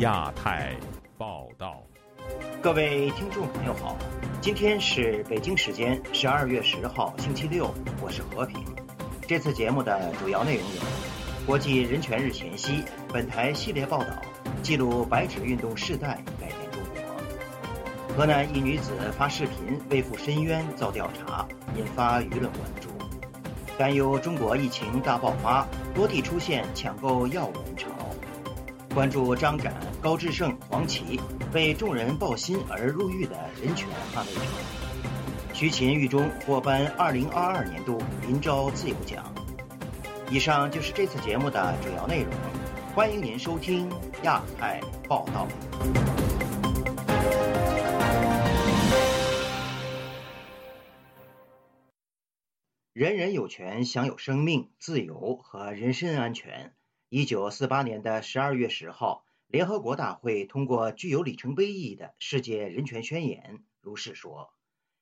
亚太报道，各位听众朋友好，今天是北京时间十二月十号星期六，我是和平。这次节目的主要内容有：国际人权日前夕，本台系列报道记录白纸运动世代改变中国；河南一女子发视频为赴深渊遭调查，引发舆论关注；担忧中国疫情大爆发，多地出现抢购药物人潮。关注张展、高志胜、黄琦为众人抱薪而入狱的人权捍卫者，徐勤狱中获颁2022年度林昭自由奖。以上就是这次节目的主要内容，欢迎您收听亚太报道。人人有权享有生命、自由和人身安全。一九四八年的十二月十号，联合国大会通过具有里程碑意义的《世界人权宣言》，如是说：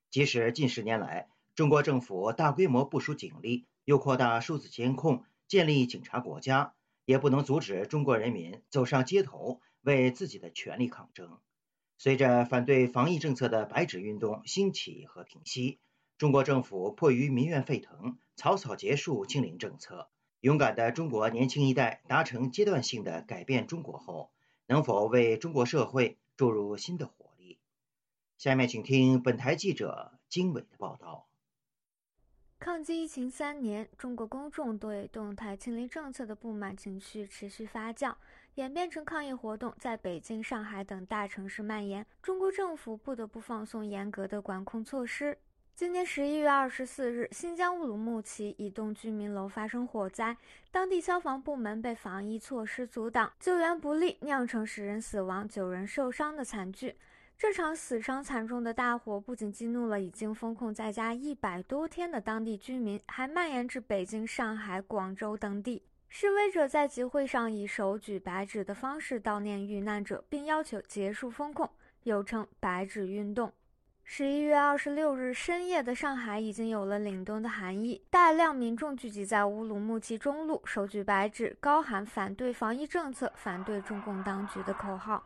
即使近十年来，中国政府大规模部署警力，又扩大数字监控，建立警察国家，也不能阻止中国人民走上街头为自己的权利抗争。随着反对防疫政策的白纸运动兴起和平息，中国政府迫于民怨沸腾，草草结束清零政策。勇敢的中国年轻一代达成阶段性的改变中国后，能否为中国社会注入新的活力？下面请听本台记者经纬的报道。抗击疫情三年，中国公众对动态清零政策的不满情绪持续发酵，演变成抗议活动在北京、上海等大城市蔓延。中国政府不得不放松严格的管控措施。今年十一月二十四日，新疆乌鲁木齐一栋居民楼发生火灾，当地消防部门被防疫措施阻挡，救援不力，酿成十人死亡、九人受伤的惨剧。这场死伤惨重的大火不仅激怒了已经封控在家一百多天的当地居民，还蔓延至北京、上海、广州等地。示威者在集会上以手举白纸的方式悼念遇难者，并要求结束封控，又称“白纸运动”。十一月二十六日深夜的上海已经有了凛冬的寒意，大量民众聚集在乌鲁木齐中路，手举白纸，高喊反对防疫政策、反对中共当局的口号。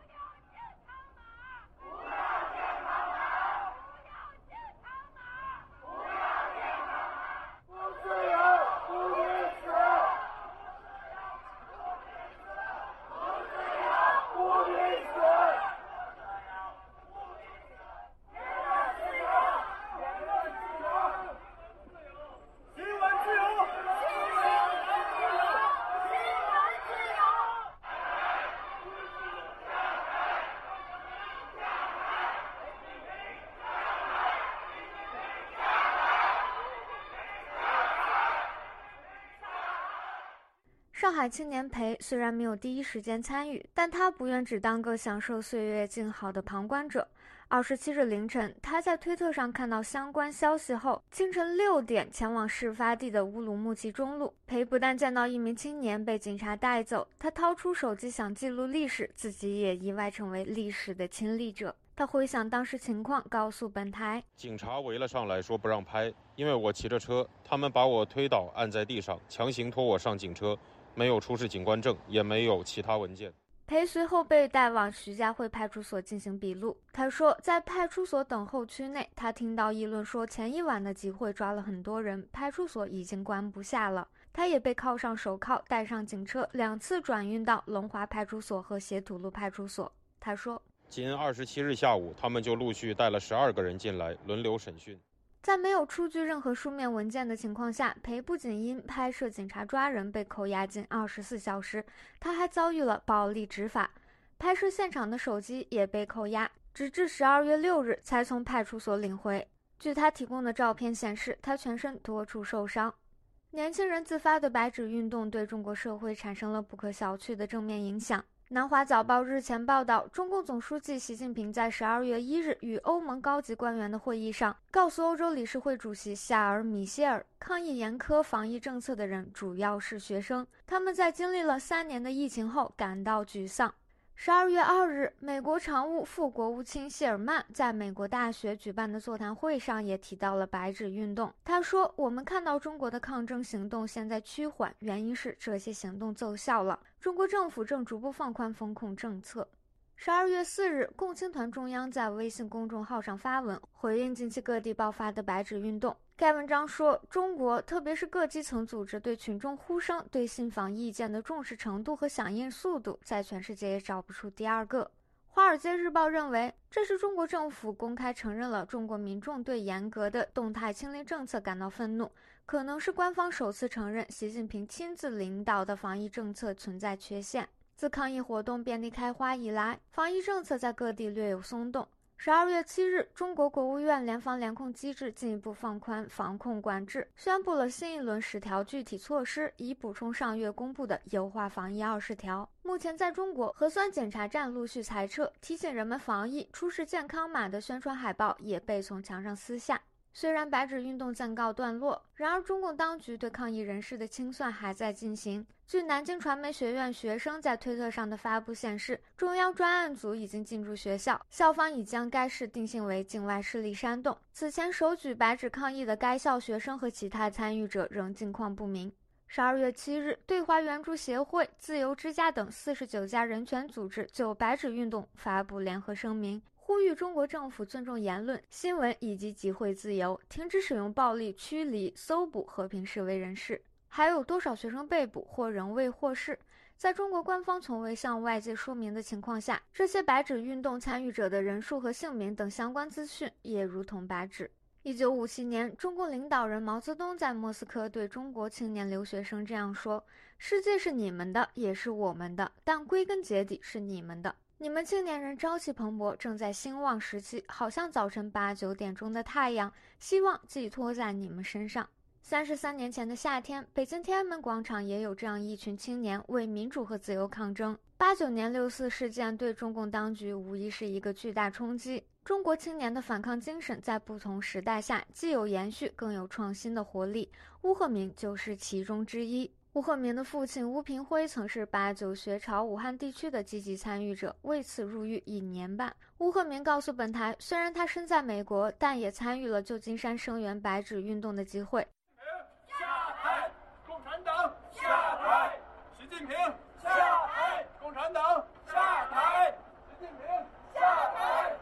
上海青年裴虽然没有第一时间参与，但他不愿只当个享受岁月静好的旁观者。二十七日凌晨，他在推特上看到相关消息后，清晨六点前往事发地的乌鲁木齐中路。裴不但见到一名青年被警察带走，他掏出手机想记录历史，自己也意外成为历史的亲历者。他回想当时情况，告诉本台：警察围了上来，说不让拍，因为我骑着车，他们把我推倒，按在地上，强行拖我上警车。没有出示警官证，也没有其他文件。裴随后被带往徐家汇派出所进行笔录。他说，在派出所等候区内，他听到议论说，前一晚的集会抓了很多人，派出所已经关不下了。他也被铐上手铐，带上警车，两次转运到龙华派出所和斜土路派出所。他说，今二十七日下午，他们就陆续带了十二个人进来，轮流审讯。在没有出具任何书面文件的情况下，裴不仅因拍摄警察抓人被扣押近二十四小时，他还遭遇了暴力执法。拍摄现场的手机也被扣押，直至十二月六日才从派出所领回。据他提供的照片显示，他全身多处受伤。年轻人自发的白纸运动对中国社会产生了不可小觑的正面影响。南华早报日前报道，中共总书记习近平在十二月一日与欧盟高级官员的会议上，告诉欧洲理事会主席夏尔·米歇尔，抗议严苛防疫政策的人主要是学生，他们在经历了三年的疫情后感到沮丧。十二月二日，美国常务副国务卿谢尔曼在美国大学举办的座谈会上也提到了“白纸运动”。他说：“我们看到中国的抗争行动现在趋缓，原因是这些行动奏效了。中国政府正逐步放宽风控政策。”十二月四日，共青团中央在微信公众号上发文回应近期各地爆发的“白纸运动”。该文章说：“中国，特别是各基层组织对群众呼声、对信访意见的重视程度和响应速度，在全世界也找不出第二个。”《华尔街日报》认为，这是中国政府公开承认了中国民众对严格的动态清零政策感到愤怒，可能是官方首次承认习近平亲自领导的防疫政策存在缺陷。自抗疫活动遍地开花以来，防疫政策在各地略有松动。十二月七日，中国国务院联防联控机制进一步放宽防控管制，宣布了新一轮十条具体措施，以补充上月公布的优化防疫二十条。目前，在中国核酸检查站陆续裁撤，提醒人们防疫、出示健康码的宣传海报也被从墙上撕下。虽然白纸运动暂告段落，然而中共当局对抗议人士的清算还在进行。据南京传媒学院学生在推特上的发布显示，中央专案组已经进驻学校，校方已将该市定性为境外势力煽动。此前手举白纸抗议的该校学生和其他参与者仍近况不明。十二月七日，对华援助协会、自由之家等四十九家人权组织就白纸运动发布联合声明。呼吁中国政府尊重言论、新闻以及集会自由，停止使用暴力驱离、搜捕和平示威人士。还有多少学生被捕或仍未获释？在中国官方从未向外界说明的情况下，这些白纸运动参与者的人数和姓名等相关资讯也如同白纸。一九五七年，中国领导人毛泽东在莫斯科对中国青年留学生这样说：“世界是你们的，也是我们的，但归根结底是你们的。”你们青年人朝气蓬勃，正在兴旺时期，好像早晨八九点钟的太阳，希望寄托在你们身上。三十三年前的夏天，北京天安门广场也有这样一群青年为民主和自由抗争。八九年六四事件对中共当局无疑是一个巨大冲击。中国青年的反抗精神在不同时代下既有延续，更有创新的活力。邬贺明就是其中之一。邬鹤明的父亲邬平辉曾是八九学潮武汉地区的积极参与者，为此入狱一年半。邬鹤明告诉本台，虽然他身在美国，但也参与了旧金山声援白纸运动的机会。下台！共产党下台！习近平下台！共产党下台！习近平下台！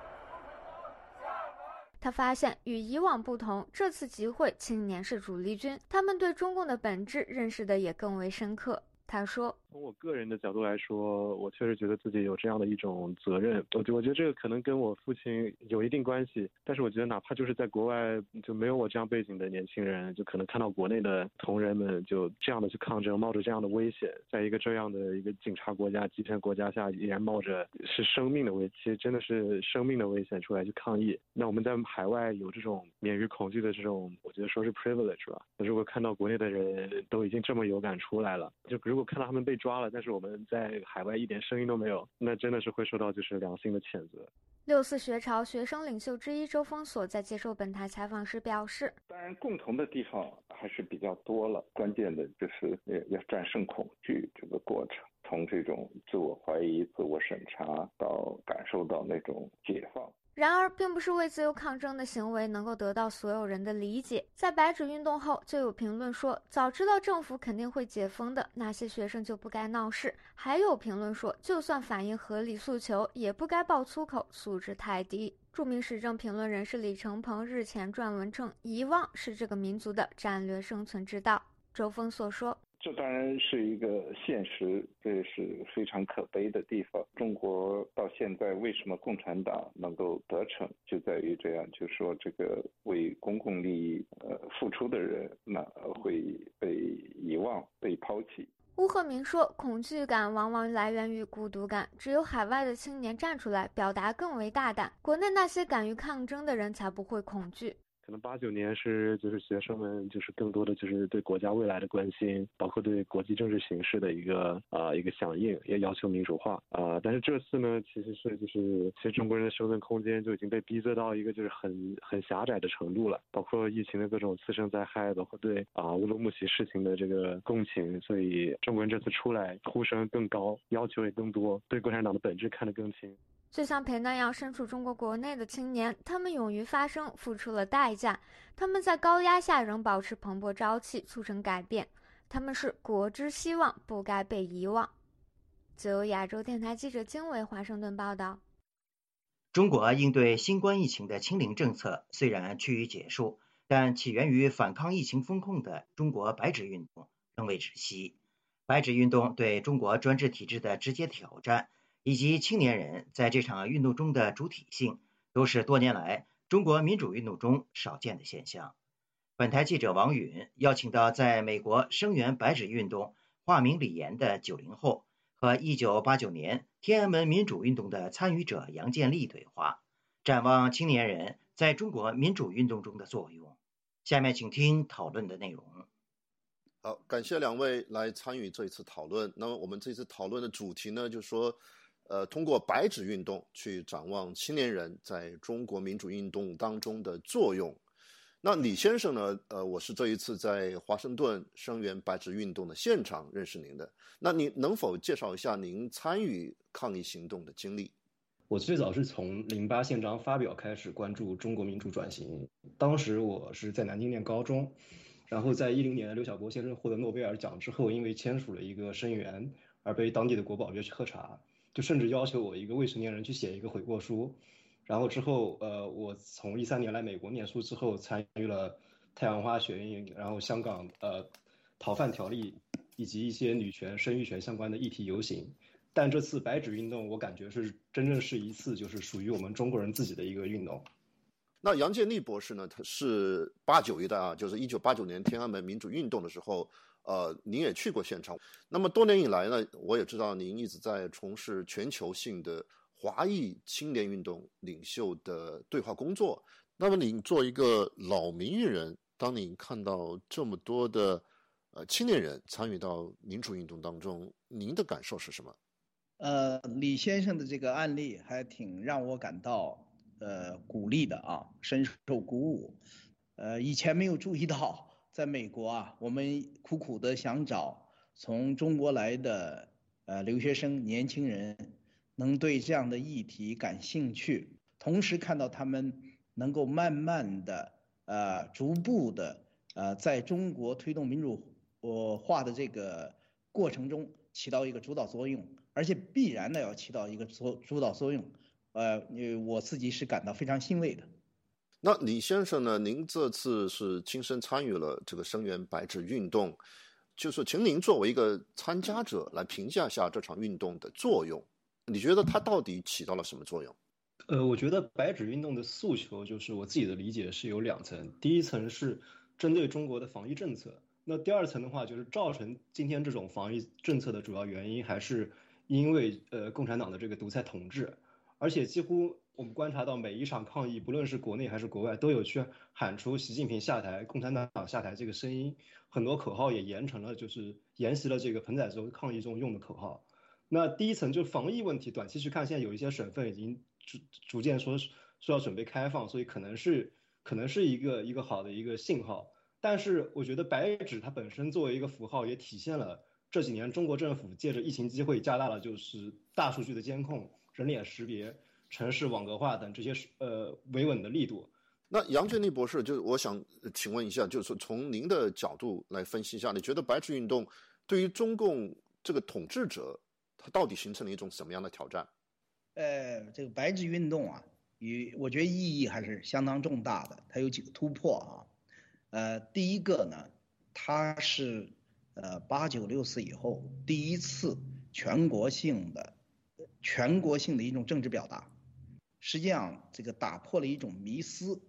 他发现与以往不同，这次集会青年是主力军，他们对中共的本质认识的也更为深刻。他说。从我个人的角度来说，我确实觉得自己有这样的一种责任。我觉我觉得这个可能跟我父亲有一定关系，但是我觉得哪怕就是在国外就没有我这样背景的年轻人，就可能看到国内的同仁们就这样的去抗争，冒着这样的危险，在一个这样的一个警察国家、集权国家下，依然冒着是生命的危，其实真的是生命的危险出来去抗议。那我们在海外有这种免于恐惧的这种，我觉得说是 privilege 吧。如果看到国内的人都已经这么有感出来了，就如果看到他们被。抓了，但是我们在海外一点声音都没有，那真的是会受到就是良心的谴责。六四学潮学生领袖之一周峰所在接受本台采访时表示：“当然，共同的地方还是比较多了，关键的就是要战胜恐惧这个过程，从这种自我怀疑、自我审查到感受到那种解放。”然而，并不是为自由抗争的行为能够得到所有人的理解。在白纸运动后，就有评论说，早知道政府肯定会解封的那些学生就不该闹事。还有评论说，就算反映合理诉求，也不该爆粗口，素质太低。著名时政评论人士李承鹏日前撰文称，遗忘是这个民族的战略生存之道。周峰所说。这当然是一个现实，这也是非常可悲的地方。中国到现在为什么共产党能够得逞，就在于这样，就说这个为公共利益呃付出的人，那会被遗忘、被抛弃。邬赫明说：“恐惧感往往来源于孤独感，只有海外的青年站出来，表达更为大胆，国内那些敢于抗争的人才不会恐惧。”可能八九年是就是学生们就是更多的就是对国家未来的关心，包括对国际政治形势的一个啊一个响应，也要求民主化啊。但是这次呢，其实是就是其实中国人的生存空间就已经被逼仄到一个就是很很狭窄的程度了，包括疫情的各种次生灾害，包括对啊乌鲁木齐事情的这个共情，所以中国人这次出来呼声更高，要求也更多，对共产党的本质看得更清。就像裴那样身处中国国内的青年，他们勇于发声，付出了代价。他们在高压下仍保持蓬勃朝气，促成改变。他们是国之希望，不该被遗忘。自由亚洲电台记者经纬华盛顿报道。中国应对新冠疫情的清零政策虽然趋于结束，但起源于反抗疫情风控的中国白纸运动仍未止息。白纸运动对中国专制体制的直接挑战，以及青年人在这场运动中的主体性，都是多年来中国民主运动中少见的现象。本台记者王允邀请到在美国声援白纸运动、化名李岩的九零后和一九八九年天安门民主运动的参与者杨建立对话，展望青年人在中国民主运动中的作用。下面请听讨论的内容。好，感谢两位来参与这一次讨论。那么我们这次讨论的主题呢，就是说，呃，通过白纸运动去展望青年人在中国民主运动当中的作用。那李先生呢？呃，我是这一次在华盛顿声援白纸运动的现场认识您的。那您能否介绍一下您参与抗议行动的经历？我最早是从零八宪章发表开始关注中国民主转型，当时我是在南京念高中，然后在一零年刘晓波先生获得诺贝尔奖之后，因为签署了一个声援而被当地的国保约去喝茶，就甚至要求我一个未成年人去写一个悔过书。然后之后，呃，我从一三年来美国念书之后，参与了太阳花学运，然后香港呃逃犯条例以及一些女权、生育权相关的议题游行。但这次白纸运动，我感觉是真正是一次就是属于我们中国人自己的一个运动。那杨建立博士呢？他是八九一代啊，就是一九八九年天安门民主运动的时候，呃，您也去过现场。那么多年以来呢，我也知道您一直在从事全球性的。华裔青年运动领袖的对话工作。那么，您做一个老民运人，当您看到这么多的呃青年人参与到民主运动当中，您的感受是什么？呃，李先生的这个案例还挺让我感到呃鼓励的啊，深受鼓舞。呃，以前没有注意到，在美国啊，我们苦苦的想找从中国来的呃留学生、年轻人。能对这样的议题感兴趣，同时看到他们能够慢慢的、呃，逐步的、呃，在中国推动民主化的这个过程中起到一个主导作用，而且必然的要起到一个主主导作用，呃，我自己是感到非常欣慰的。那李先生呢？您这次是亲身参与了这个声援白纸运动，就是请您作为一个参加者来评价下这场运动的作用。你觉得它到底起到了什么作用？呃，我觉得白纸运动的诉求就是我自己的理解是有两层，第一层是针对中国的防疫政策，那第二层的话就是造成今天这种防疫政策的主要原因还是因为呃共产党的这个独裁统治，而且几乎我们观察到每一场抗议，不论是国内还是国外，都有去喊出习近平下台、共产党下台这个声音，很多口号也沿成了就是沿袭了这个彭仔洲抗议中用的口号。那第一层就防疫问题，短期去看，现在有一些省份已经逐逐渐说说要准备开放，所以可能是可能是一个一个好的一个信号。但是我觉得白纸它本身作为一个符号，也体现了这几年中国政府借着疫情机会加大了就是大数据的监控、人脸识别、城市网格化等这些呃维稳的力度。那杨建立博士，就是我想请问一下，就是从您的角度来分析一下，你觉得白纸运动对于中共这个统治者？它到底形成了一种什么样的挑战？呃，这个白纸运动啊，与我觉得意义还是相当重大的。它有几个突破啊，呃，第一个呢，它是呃八九六四以后第一次全国性的全国性的一种政治表达。实际上，这个打破了一种迷思。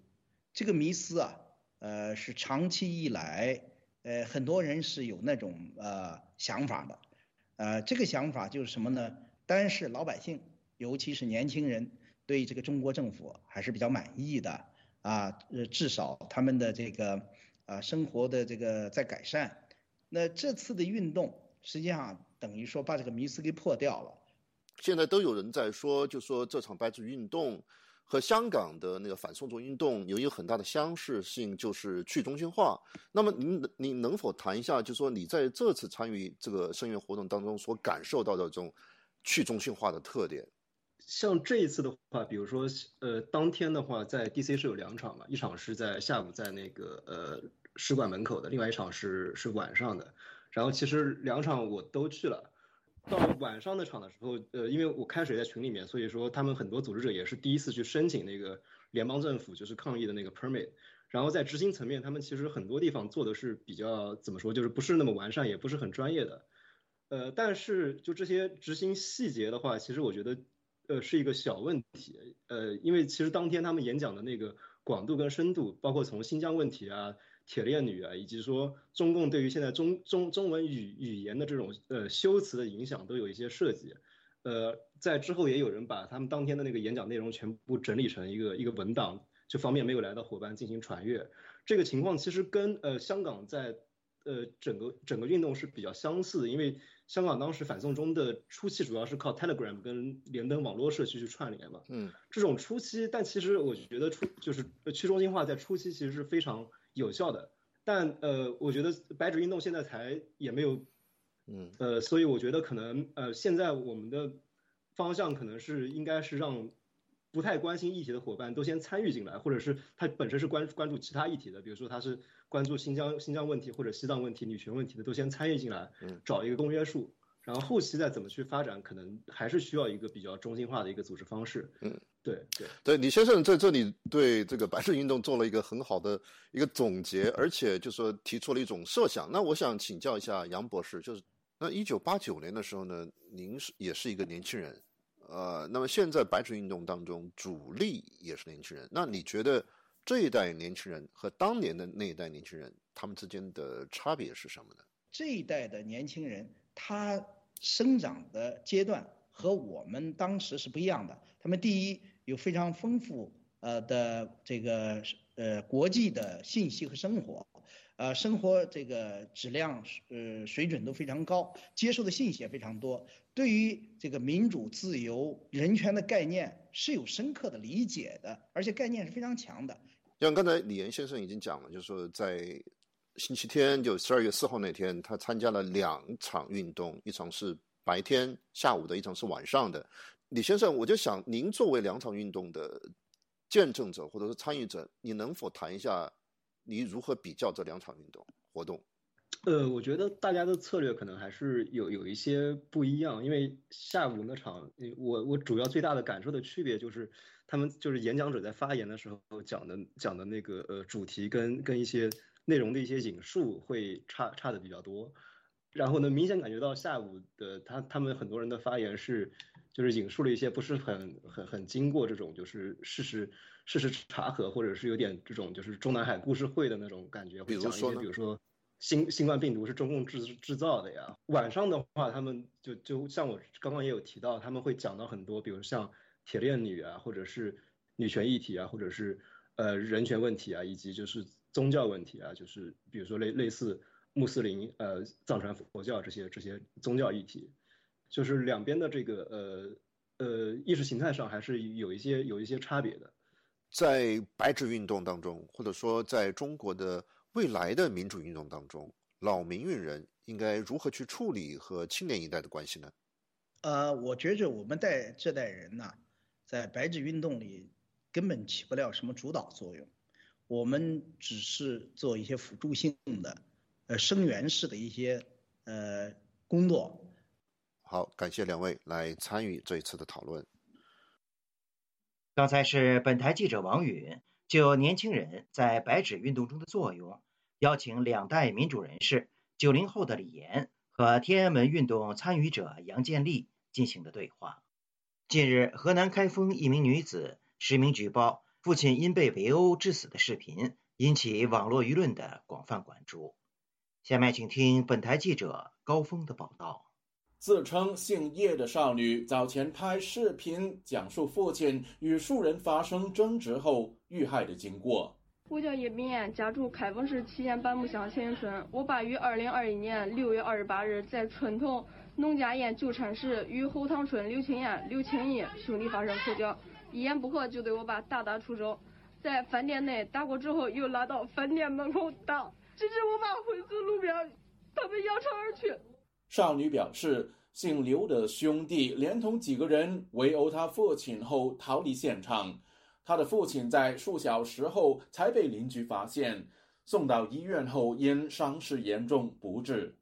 这个迷思啊，呃，是长期以来，呃，很多人是有那种呃想法的。呃，这个想法就是什么呢？单是老百姓，尤其是年轻人，对这个中国政府还是比较满意的啊。至少他们的这个啊生活的这个在改善。那这次的运动实际上等于说把这个迷思给破掉了。现在都有人在说，就说这场白纸运动。和香港的那个反送中运动有一个很大的相似性，就是去中心化。那么，您您能否谈一下，就说你在这次参与这个声援活动当中所感受到的这种去中心化的特点？像这一次的话，比如说，呃，当天的话，在 DC 是有两场嘛，一场是在下午在那个呃使馆门口的，另外一场是是晚上的。然后其实两场我都去了。到晚上那场的时候，呃，因为我开始在群里面，所以说他们很多组织者也是第一次去申请那个联邦政府就是抗议的那个 permit。然后在执行层面，他们其实很多地方做的是比较怎么说，就是不是那么完善，也不是很专业的。呃，但是就这些执行细节的话，其实我觉得，呃，是一个小问题。呃，因为其实当天他们演讲的那个广度跟深度，包括从新疆问题啊、铁链女啊，以及说中共对于现在中中中文语语言的这种呃修辞的影响，都有一些涉及。呃，在之后也有人把他们当天的那个演讲内容全部整理成一个一个文档。就方便没有来的伙伴进行传阅，这个情况其实跟呃香港在呃整个整个运动是比较相似的，因为香港当时反送中的初期主要是靠 Telegram 跟连登网络社区去串联嘛，嗯，这种初期，但其实我觉得初就是去中心化在初期其实是非常有效的，但呃我觉得白纸运动现在才也没有，嗯，呃所以我觉得可能呃现在我们的方向可能是应该是让。不太关心议题的伙伴都先参与进来，或者是他本身是关关注其他议题的，比如说他是关注新疆新疆问题或者西藏问题、女权问题的，都先参与进来，找一个公约数，然后后期再怎么去发展，可能还是需要一个比较中心化的一个组织方式。嗯，对对对，李先生在这里对这个白纸运动做了一个很好的一个总结，而且就说提出了一种设想。那我想请教一下杨博士，就是那一九八九年的时候呢，您是也是一个年轻人。呃，那么现在白纸运动当中主力也是年轻人，那你觉得这一代年轻人和当年的那一代年轻人，他们之间的差别是什么呢？这一代的年轻人，他生长的阶段和我们当时是不一样的。他们第一有非常丰富呃的这个呃国际的信息和生活。呃，生活这个质量呃水准都非常高，接受的信息也非常多，对于这个民主、自由、人权的概念是有深刻的理解的，而且概念是非常强的。像刚才李岩先生已经讲了，就是说在星期天，就十二月四号那天，他参加了两场运动，一场是白天下午的，一场是晚上的。李先生，我就想您作为两场运动的见证者或者是参与者，你能否谈一下？你如何比较这两场运动活动？呃，我觉得大家的策略可能还是有有一些不一样，因为下午那场，我我主要最大的感受的区别就是，他们就是演讲者在发言的时候讲的讲的那个呃主题跟跟一些内容的一些引述会差差的比较多，然后呢，明显感觉到下午的他他们很多人的发言是就是引述了一些不是很很很经过这种就是事实。事实查核，或者是有点这种就是中南海故事会的那种感觉，会讲一些比如说新新冠病毒是中共制制造的呀。晚上的话，他们就就像我刚刚也有提到，他们会讲到很多，比如像铁链女啊，或者是女权议题啊，或者是呃人权问题啊，以及就是宗教问题啊，就是比如说类类似穆斯林呃藏传佛教这些这些宗教议题，就是两边的这个呃呃意识形态上还是有一些有一些差别的。在白纸运动当中，或者说在中国的未来的民主运动当中，老民运人应该如何去处理和青年一代的关系呢？呃，我觉着我们代这代人呢，在白纸运动里根本起不了什么主导作用，我们只是做一些辅助性的、呃声援式的一些呃工作。好，感谢两位来参与这一次的讨论。刚才是本台记者王允就年轻人在白纸运动中的作用，邀请两代民主人士九零后的李岩和天安门运动参与者杨建立进行的对话。近日，河南开封一名女子实名举报父亲因被围殴致死的视频，引起网络舆论的广泛关注。下面请听本台记者高峰的报道。自称姓叶的少女早前拍视频讲述父亲与数人发生争执后遇害的经过。我叫叶炳艳，家住开封市祁县板木乡前营村。我爸于二零二一年六月二十八日在村头农家堰就餐时，与后塘村刘青艳、刘青义兄弟发生口角，一言不合就对我爸大打出手，在饭店内打过之后，又拉到饭店门口打，直至我爸昏死路边，他们扬长而去。少女表示，姓刘的兄弟连同几个人围殴他父亲后逃离现场。他的父亲在数小时后才被邻居发现，送到医院后因伤势严重不治。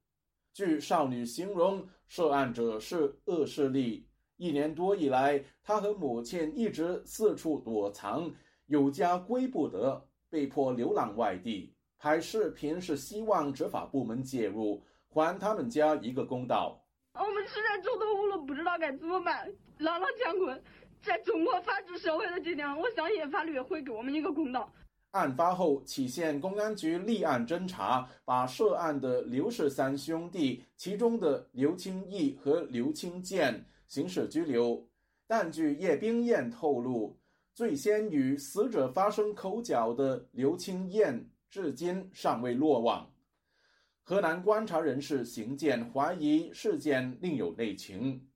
据少女形容，涉案者是恶势力。一年多以来，她和母亲一直四处躲藏，有家归不得，被迫流浪外地。拍视频是希望执法部门介入，还他们家一个公道。我们实在走投无路，不知道该怎么办，朗朗乾坤。在中国法治社会的今天，我相信法律会给我们一个公道。案发后，杞县公安局立案侦查，把涉案的刘氏三兄弟，其中的刘清义和刘清建刑事拘留。但据叶冰燕透露，最先与死者发生口角的刘清燕，至今尚未落网。河南观察人士邢健怀疑事件另有内情。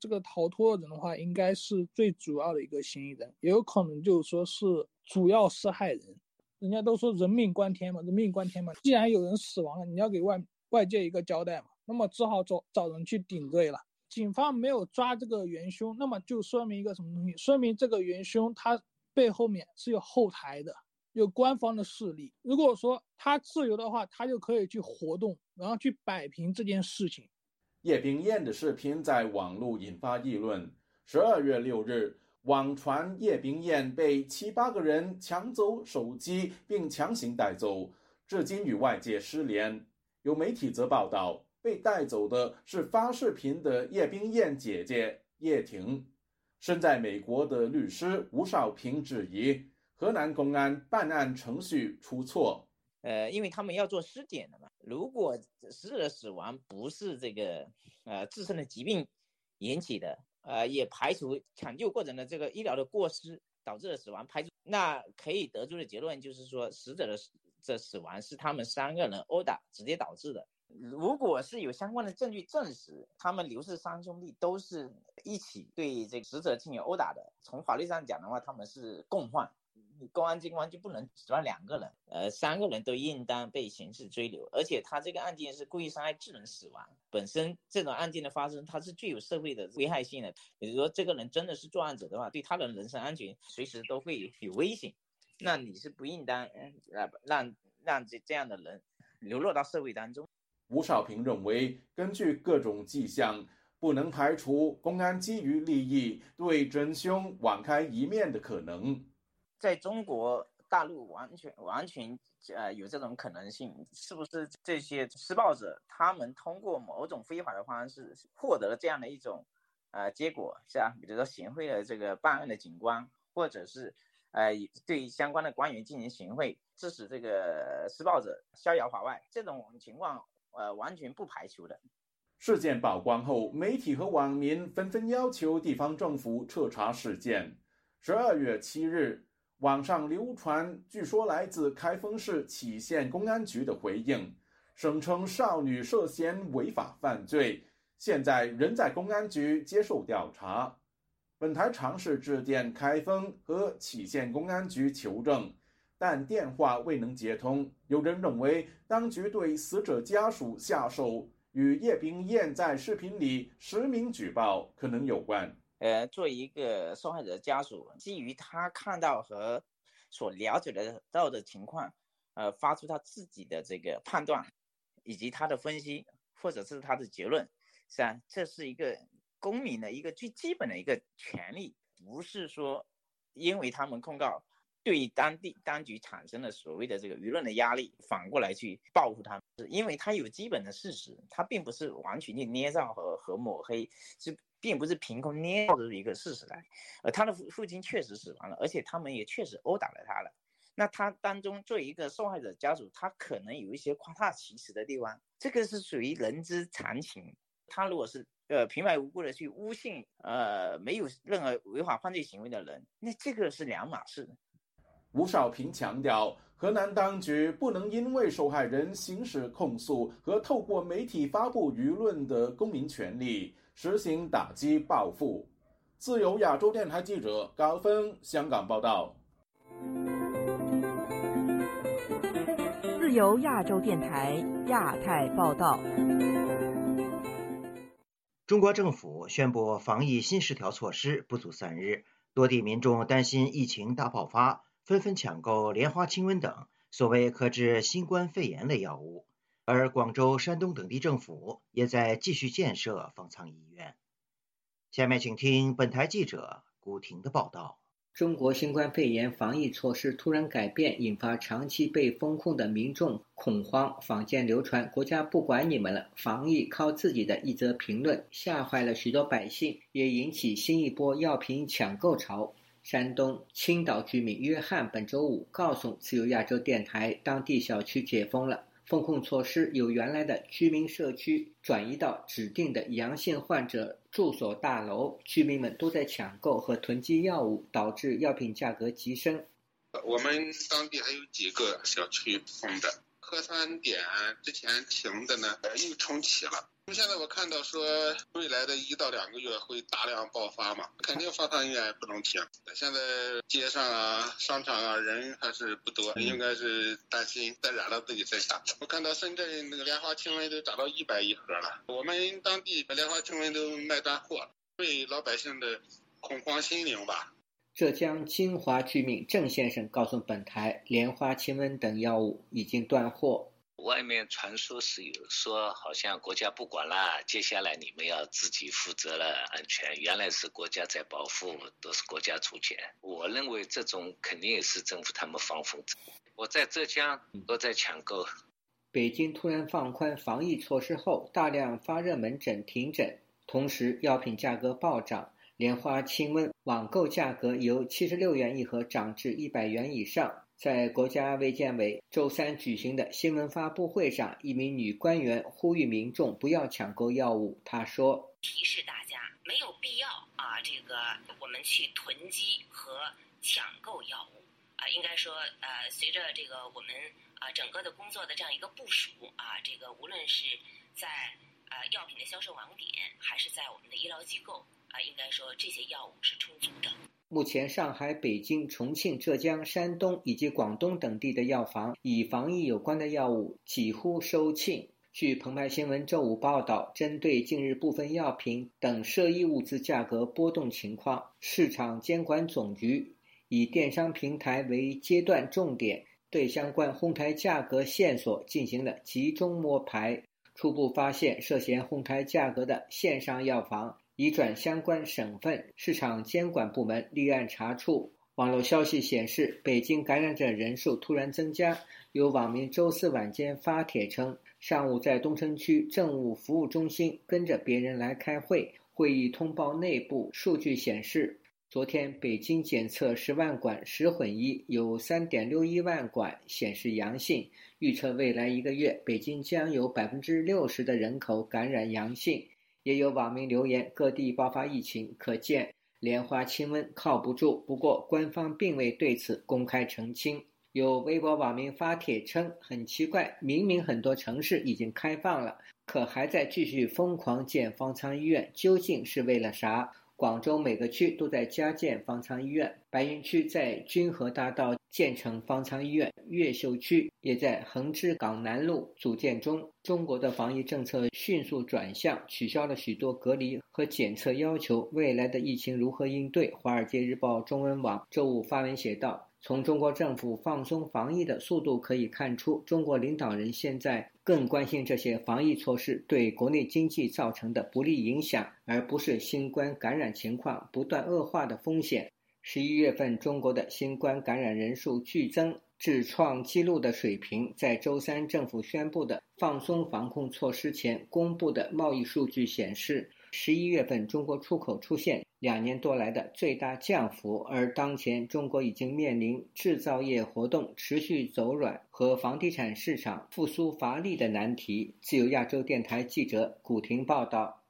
这个逃脱的人的话，应该是最主要的一个嫌疑人，也有可能就是说是主要施害人。人家都说人命关天嘛，人命关天嘛。既然有人死亡了，你要给外外界一个交代嘛，那么只好找找人去顶罪了。警方没有抓这个元凶，那么就说明一个什么东西？说明这个元凶他背后面是有后台的，有官方的势力。如果说他自由的话，他就可以去活动，然后去摆平这件事情。叶冰燕的视频在网络引发议论。十二月六日，网传叶冰燕被七八个人抢走手机并强行带走，至今与外界失联。有媒体则报道，被带走的是发视频的叶冰燕姐姐叶婷。身在美国的律师吴少平质疑，河南公安办案程序出错。呃，因为他们要做尸检的嘛。如果死者的死亡不是这个呃自身的疾病引起的，呃，也排除抢救过程的这个医疗的过失导致的死亡，排除，那可以得出的结论就是说，死者的这死亡是他们三个人殴打直接导致的。如果是有相关的证据证实他们刘氏三兄弟都是一起对这个死者进行殴打的，从法律上讲的话，他们是共犯。公安机关就不能只抓两个人，呃，三个人都应当被刑事追留。而且他这个案件是故意伤害致人死亡，本身这种案件的发生，它是具有社会的危害性的。比如说，这个人真的是作案者的话，对他的人身安全随时都会有危险。那你是不应当呃让让这这样的人流落到社会当中。吴少平认为，根据各种迹象，不能排除公安基于利益对真凶网开一面的可能。在中国大陆完全完全呃有这种可能性，是不是这些施暴者他们通过某种非法的方式获得了这样的一种呃结果，是吧？比如说行贿了这个办案的警官，或者是呃对相关的官员进行行贿，致使这个施暴者逍遥法外，这种情况呃完全不排除的。事件曝光后，媒体和网民纷纷要求地方政府彻查事件。十二月七日。网上流传，据说来自开封市杞县公安局的回应，声称少女涉嫌违法犯罪，现在仍在公安局接受调查。本台尝试致电开封和杞县公安局求证，但电话未能接通。有人认为，当局对死者家属下手与叶冰燕在视频里实名举报可能有关。呃，作为一个受害者家属，基于他看到和所了解的到的情况，呃，发出他自己的这个判断，以及他的分析，或者是他的结论，是吧？这是一个公民的一个最基本的一个权利，不是说因为他们控告对当地当局产生了所谓的这个舆论的压力，反过来去报复他们，是因为他有基本的事实，他并不是完全去捏造和和抹黑，是。并不是凭空捏造的一个事实来，而他的父父亲确实死亡了，而且他们也确实殴打了他了。那他当中作为一个受害者家属，他可能有一些夸大其词的地方，这个是属于人之常情。他如果是呃平白无故的去诬陷呃没有任何违法犯罪行为的人，那这个是两码事。吴少平强调，河南当局不能因为受害人行使控诉和透过媒体发布舆论的公民权利。实行打击报复。自由亚洲电台记者高峰香港报道。自由亚洲电台亚太报道。中国政府宣布防疫新十条措施不足三日，多地民众担心疫情大爆发，纷纷抢购莲花清瘟等所谓克制新冠肺炎类药物。而广州、山东等地政府也在继续建设方舱医院。下面请听本台记者古婷的报道。中国新冠肺炎防疫措施突然改变，引发长期被封控的民众恐慌，坊间流传“国家不管你们了，防疫靠自己”的一则评论，吓坏了许多百姓，也引起新一波药品抢购潮。山东青岛居民约翰本周五告诉自由亚洲电台，当地小区解封了。封控措施由原来的居民社区转移到指定的阳性患者住所大楼，居民们都在抢购和囤积药物，导致药品价格急升。我们当地还有几个小区封的。核酸点之前停的呢，又重启了。现在我看到说，未来的一到两个月会大量爆发嘛，肯定方舱医院不能停。现在街上啊、商场啊人还是不多，应该是担心再染了自己身上。我看到深圳那个莲花清瘟都涨到一百一盒了，我们当地莲花清瘟都卖断货，对老百姓的恐慌心灵吧。浙江金华居民郑先生告诉本台，莲花清瘟等药物已经断货。外面传说是有说，好像国家不管了，接下来你们要自己负责了安全。原来是国家在保护，都是国家出钱。我认为这种肯定也是政府他们放风筝。我在浙江都在抢购。北京突然放宽防疫措施后，大量发热门诊停诊，同时药品价格暴涨。莲花清瘟网购价格由七十六元一盒涨至一百元以上。在国家卫健委周三举行的新闻发布会上，一名女官员呼吁民众不要抢购药物。她说：“提示大家没有必要啊，这个我们去囤积和抢购药物啊。应该说，呃，随着这个我们啊整个的工作的这样一个部署啊，这个无论是在呃药品的销售网点，还是在我们的医疗机构。”啊，应该说这些药物是充足的。目前，上海、北京、重庆、浙江、山东以及广东等地的药房，与防疫有关的药物几乎售罄。据澎湃新闻周五报道，针对近日部分药品等涉疫物资价格波动情况，市场监管总局以电商平台为阶段重点，对相关哄抬价格线索进行了集中摸排，初步发现涉嫌哄抬价格的线上药房。已转相关省份市场监管部门立案查处。网络消息显示，北京感染者人数突然增加。有网民周四晚间发帖称，上午在东城区政务服务中心跟着别人来开会，会议通报内部数据显示，昨天北京检测十万管十混一，有三点六一万管显示阳性。预测未来一个月，北京将有百分之六十的人口感染阳性。也有网民留言，各地爆发疫情，可见莲花清瘟靠不住。不过，官方并未对此公开澄清。有微博网民发帖称：“很奇怪，明明很多城市已经开放了，可还在继续疯狂建方舱医院，究竟是为了啥？”广州每个区都在加建方舱医院，白云区在君和大道建成方舱医院，越秀区也在横芝港南路组建中。中国的防疫政策迅速转向，取消了许多隔离和检测要求。未来的疫情如何应对？《华尔街日报》中文网周五发文写道。从中国政府放松防疫的速度可以看出，中国领导人现在更关心这些防疫措施对国内经济造成的不利影响，而不是新冠感染情况不断恶化的风险。十一月份，中国的新冠感染人数剧增至创纪录的水平。在周三政府宣布的放松防控措施前公布的贸易数据显示。十一月份，中国出口出现两年多来的最大降幅，而当前中国已经面临制造业活动持续走软和房地产市场复苏乏力的难题。自由亚洲电台记者古婷报道。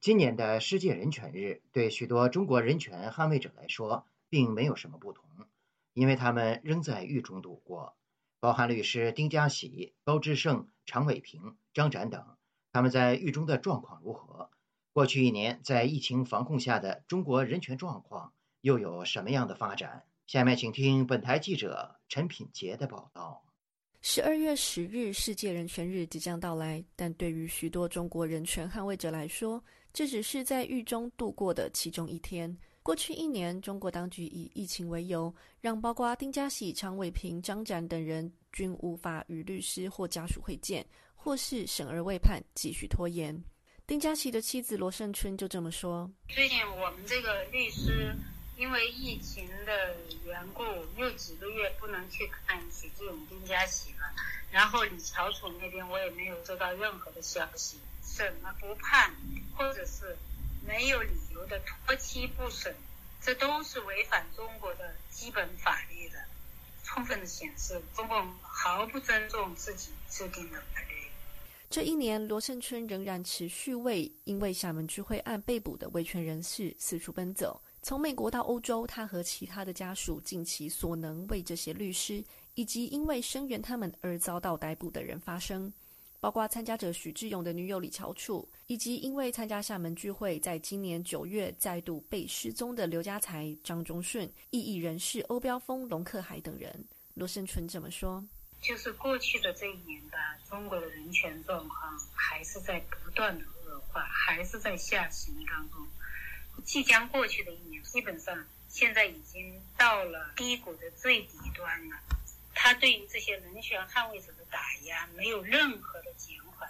今年的世界人权日对许多中国人权捍卫者来说并没有什么不同，因为他们仍在狱中度过，包含律师丁家喜、高志胜、常伟平、张展等。他们在狱中的状况如何？过去一年在疫情防控下的中国人权状况又有什么样的发展？下面请听本台记者陈品杰的报道。十二月十日，世界人权日即将到来，但对于许多中国人权捍卫者来说，这只是在狱中度过的其中一天。过去一年，中国当局以疫情为由，让包括丁家喜、常伟平、张展等人均无法与律师或家属会见，或是审而未判，继续拖延。丁家琪的妻子罗胜春就这么说：“最近我们这个律师因为疫情的缘故，又几个月不能去看许志勇、丁家琪了。然后李乔楚那边我也没有收到任何的消息，审了不判，或者是没有理由的拖期不审。”这都是违反中国的基本法律的，充分的显示中共毫不尊重自己制定的法律。这一年，罗胜春仍然持续为因为厦门聚会案被捕的维权人士四处奔走。从美国到欧洲，他和其他的家属尽其所能为这些律师以及因为声援他们而遭到逮捕的人发声。包括参加者许志勇的女友李乔楚，以及因为参加厦门聚会，在今年九月再度被失踪的刘家才、张忠顺、异议人士欧标峰、龙克海等人。罗胜春这么说：“就是过去的这一年吧，中国的人权状况还是在不断的恶化，还是在下行当中。即将过去的一年，基本上现在已经到了低谷的最底端了。他对于这些人权捍卫者的。”打压没有任何的减缓，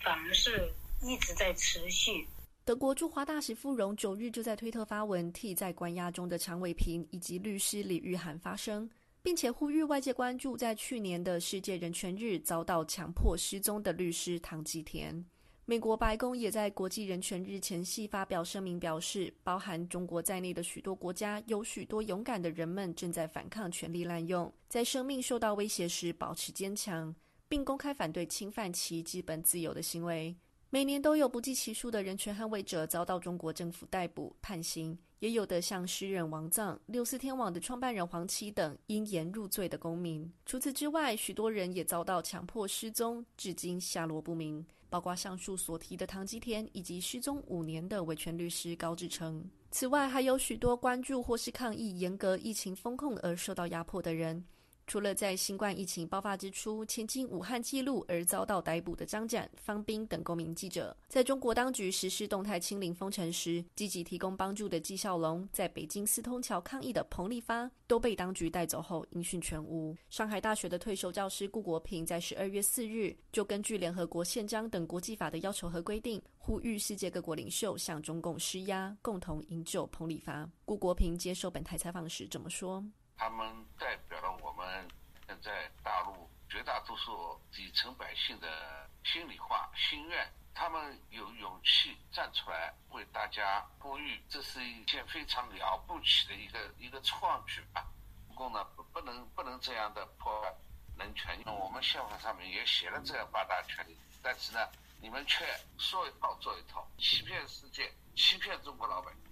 反而是一直在持续。德国驻华大使傅荣九日就在推特发文，替在关押中的常伟平以及律师李玉涵发声，并且呼吁外界关注在去年的世界人权日遭到强迫失踪的律师唐吉田。美国白宫也在国际人权日前夕发表声明，表示包含中国在内的许多国家有许多勇敢的人们正在反抗权力滥用，在生命受到威胁时保持坚强，并公开反对侵犯其基本自由的行为。每年都有不计其数的人权捍卫者遭到中国政府逮捕判刑，也有的像诗人王藏、六四天网的创办人黄奇等因言入罪的公民。除此之外，许多人也遭到强迫失踪，至今下落不明。包括上述所提的唐吉田，以及失踪五年的维权律师高志成。此外，还有许多关注或是抗议严格疫情风控而受到压迫的人。除了在新冠疫情爆发之初前进武汉记录而遭到逮捕的张展、方斌等公民记者，在中国当局实施动态清零封城时积极提供帮助的纪孝龙，在北京四通桥抗议的彭立发，都被当局带走后音讯全无。上海大学的退休教师顾国平在十二月四日就根据联合国宪章等国际法的要求和规定，呼吁世界各国领袖向中共施压，共同营救彭立发。顾国平接受本台采访时这么说。他们代表了我们现在大陆绝大多数底层百姓的心里话、心愿。他们有勇气站出来为大家呼吁，这是一件非常了不起的一个一个创举吧。不过呢，不能不能这样的破坏人权。因为我们宪法上面也写了这样八大权利，但是呢，你们却说一套做一套，欺骗世界，欺骗中国老百姓。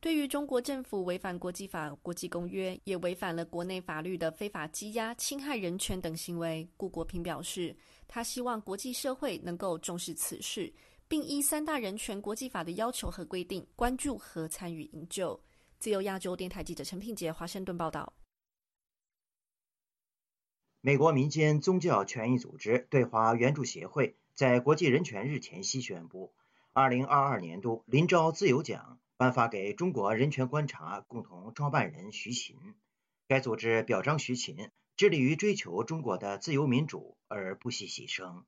对于中国政府违反国际法、国际公约，也违反了国内法律的非法羁押、侵害人权等行为，顾国平表示，他希望国际社会能够重视此事，并依三大人权国际法的要求和规定，关注和参与营救。自由亚洲电台记者陈品杰华盛顿报道。美国民间宗教权益组织对华援助协会在国际人权日前夕宣布，二零二二年度林昭自由奖。颁发给中国人权观察共同创办人徐勤。该组织表彰徐勤致力于追求中国的自由民主而不惜牺牲。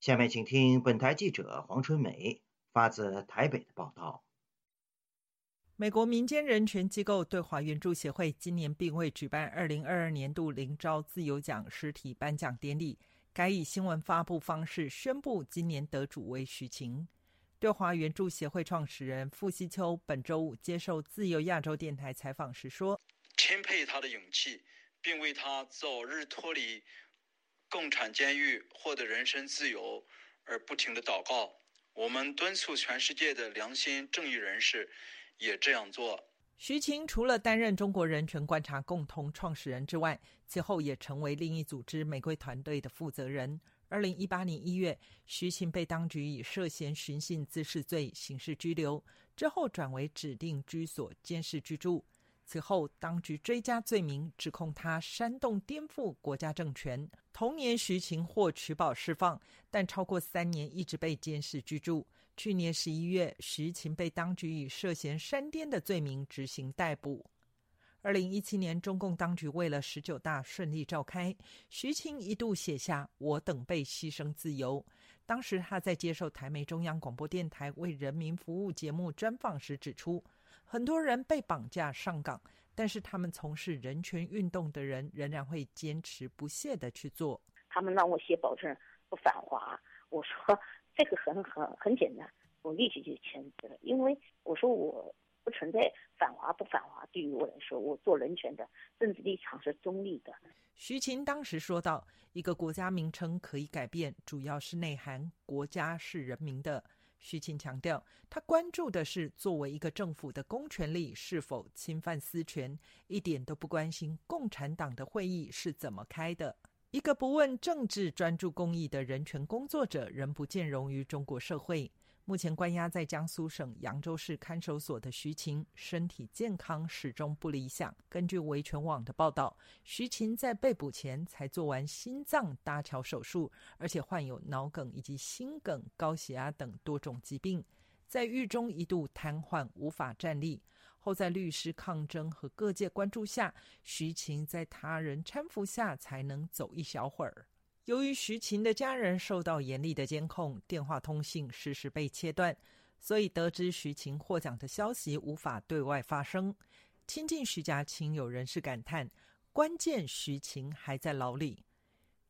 下面请听本台记者黄春梅发自台北的报道。美国民间人权机构对华援助协会今年并未举办二零二二年度林昭自由奖实体颁奖典礼，改以新闻发布方式宣布今年得主为徐晴。对华援助协会创始人傅西秋本周五接受自由亚洲电台采访时说：“钦佩他的勇气，并为他早日脱离共产监狱、获得人身自由而不停的祷告。我们敦促全世界的良心正义人士也这样做。”徐晴除了担任中国人权观察共同创始人之外，其后也成为另一组织玫瑰团队的负责人。二零一八年一月，徐晴被当局以涉嫌寻衅滋事罪刑事拘留，之后转为指定居所监视居住。此后，当局追加罪名，指控他煽动颠覆国家政权。同年，徐晴获取保释放，但超过三年一直被监视居住。去年十一月，徐晴被当局以涉嫌煽颠的罪名执行逮捕。二零一七年，中共当局为了十九大顺利召开，徐青一度写下“我等被牺牲自由”。当时他在接受台媒中央广播电台为人民服务节目专访时指出，很多人被绑架上岗，但是他们从事人权运动的人仍然会坚持不懈的去做。他们让我写保证不反华，我说这个很很很简单，我立即就签字了，因为我说我。不存在反华不反华，对于我来说，我做人权的政治立场是中立的。徐勤当时说到：“一个国家名称可以改变，主要是内涵国家是人民的。”徐勤强调，他关注的是作为一个政府的公权力是否侵犯私权，一点都不关心共产党的会议是怎么开的。一个不问政治、专注公益的人权工作者，仍不见容于中国社会。目前关押在江苏省扬州市看守所的徐晴，身体健康始终不理想。根据维权网的报道，徐晴在被捕前才做完心脏搭桥手术，而且患有脑梗以及心梗、高血压等多种疾病，在狱中一度瘫痪，无法站立。后在律师抗争和各界关注下，徐晴在他人搀扶下才能走一小会儿。由于徐晴的家人受到严厉的监控，电话通信时时被切断，所以得知徐晴获奖的消息无法对外发声。亲近徐家亲友人士感叹：“关键徐晴还在牢里。”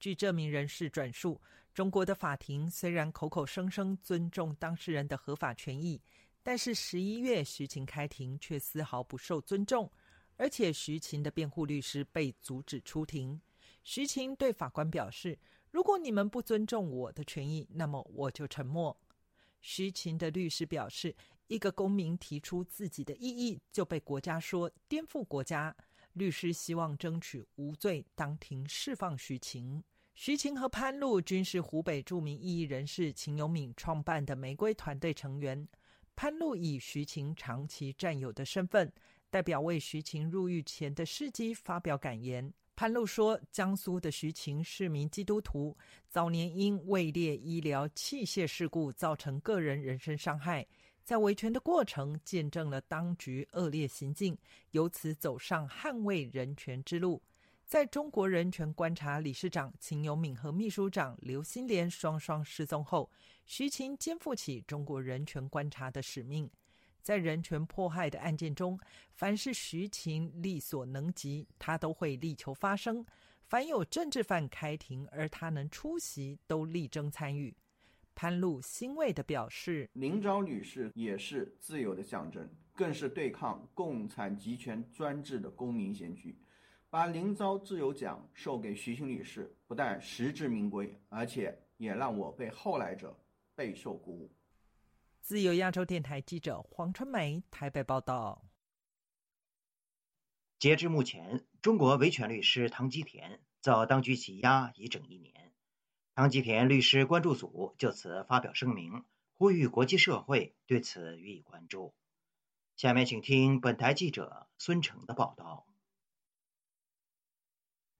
据这名人士转述，中国的法庭虽然口口声声尊重当事人的合法权益，但是十一月徐晴开庭却丝毫不受尊重，而且徐晴的辩护律师被阻止出庭。徐晴对法官表示：“如果你们不尊重我的权益，那么我就沉默。”徐晴的律师表示：“一个公民提出自己的异议，就被国家说颠覆国家。”律师希望争取无罪当庭释放徐晴。徐晴和潘露均是湖北著名异议人士秦永敏创办的玫瑰团队成员。潘露以徐晴长期战友的身份，代表为徐晴入狱前的事迹发表感言。潘露说：“江苏的徐晴是名基督徒，早年因位列医疗器械事故造成个人人身伤害，在维权的过程见证了当局恶劣行径，由此走上捍卫人权之路。在中国人权观察理事长秦永敏和秘书长刘新莲双双失踪后，徐晴肩负起中国人权观察的使命。”在人权迫害的案件中，凡是徐晴力所能及，他都会力求发声；凡有政治犯开庭，而他能出席，都力争参与。潘露欣慰地表示：“林昭女士也是自由的象征，更是对抗共产集权专制的公民先驱。把林昭自由奖授给徐晴女士，不但实至名归，而且也让我被后来者备受鼓舞。”自由亚洲电台记者黄春梅台北报道。截至目前，中国维权律师唐吉田遭当局羁押已整一年。唐吉田律师关注组就此发表声明，呼吁国际社会对此予以关注。下面请听本台记者孙成的报道。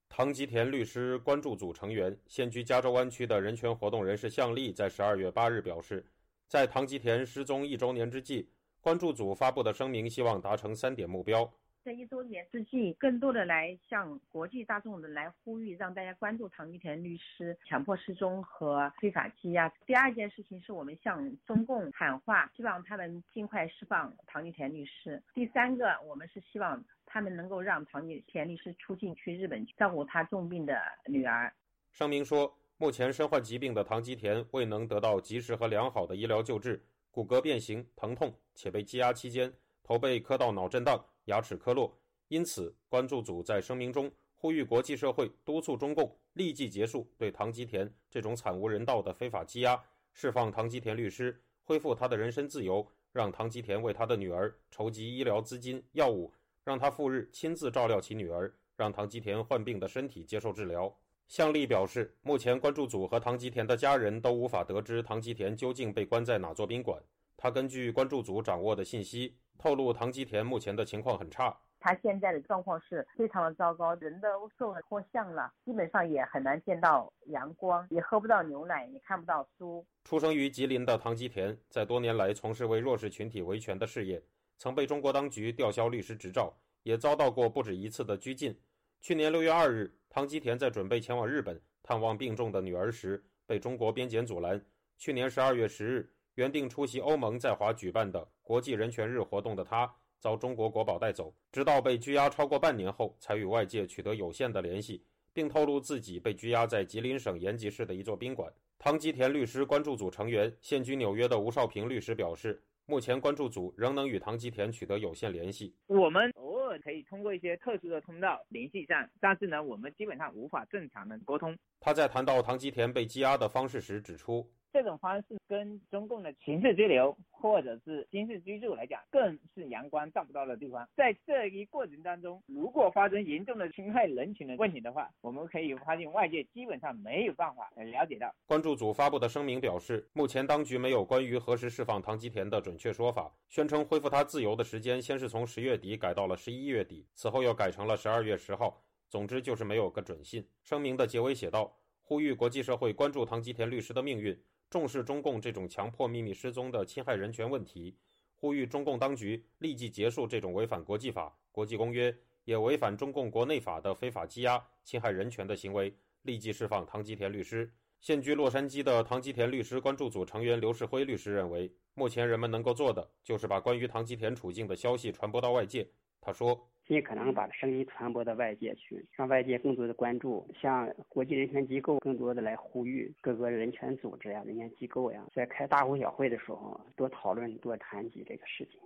唐吉田律师关注组成员、现居加州湾区的人权活动人士向丽在十二月八日表示。在唐吉田失踪一周年之际，关注组发布的声明希望达成三点目标。在一周年之际，更多的来向国际大众的来呼吁，让大家关注唐吉田律师强迫失踪和非法羁押。第二件事情是我们向中共喊话，希望他们尽快释放唐吉田律师。第三个，我们是希望他们能够让唐吉田律师出境去日本照顾他重病的女儿。声明说。目前身患疾病的唐吉田未能得到及时和良好的医疗救治，骨骼变形、疼痛，且被羁押期间头被磕到脑震荡、牙齿磕落。因此，关注组在声明中呼吁国际社会督促中共立即结束对唐吉田这种惨无人道的非法羁押，释放唐吉田律师，恢复他的人身自由，让唐吉田为他的女儿筹集医疗资金、药物，让他赴日亲自照料其女儿，让唐吉田患病的身体接受治疗。向丽表示，目前关注组和唐吉田的家人都无法得知唐吉田究竟被关在哪座宾馆。他根据关注组掌握的信息透露，唐吉田目前的情况很差，他现在的状况是非常的糟糕，人都瘦了脱相了，基本上也很难见到阳光，也喝不到牛奶，也看不到书。出生于吉林的唐吉田，在多年来从事为弱势群体维权的事业，曾被中国当局吊销律师执照，也遭到过不止一次的拘禁。去年六月二日，唐吉田在准备前往日本探望病重的女儿时，被中国边检阻拦。去年十二月十日，原定出席欧盟在华举办的国际人权日活动的他，遭中国国保带走，直到被拘押超过半年后，才与外界取得有限的联系，并透露自己被拘押在吉林省延吉市的一座宾馆。唐吉田律师关注组成员、现居纽约的吴少平律师表示，目前关注组仍能与唐吉田取得有限联系。我们可以通过一些特殊的通道联系上，但是呢，我们基本上无法正常的沟通。他在谈到唐吉田被羁押的方式时指出。这种方式跟中共的刑事拘留或者是刑事居住来讲，更是阳光照不到的地方。在这一过程当中，如果发生严重的侵害人权的问题的话，我们可以发现外界基本上没有办法了解到。关注组发布的声明表示，目前当局没有关于何时释放唐吉田的准确说法，宣称恢复他自由的时间先是从十月底改到了十一月底，此后又改成了十二月十号。总之就是没有个准信。声明的结尾写道：“呼吁国际社会关注唐吉田律师的命运。”重视中共这种强迫秘密失踪的侵害人权问题，呼吁中共当局立即结束这种违反国际法、国际公约，也违反中共国内法的非法羁押、侵害人权的行为，立即释放唐吉田律师。现居洛杉矶的唐吉田律师关注组成员刘世辉律师认为，目前人们能够做的就是把关于唐吉田处境的消息传播到外界。他说。尽可能把声音传播到外界去，让外界更多的关注，向国际人权机构更多的来呼吁，各个人权组织呀、人权机构呀，在开大会小会的时候多讨论、多谈及这个事情。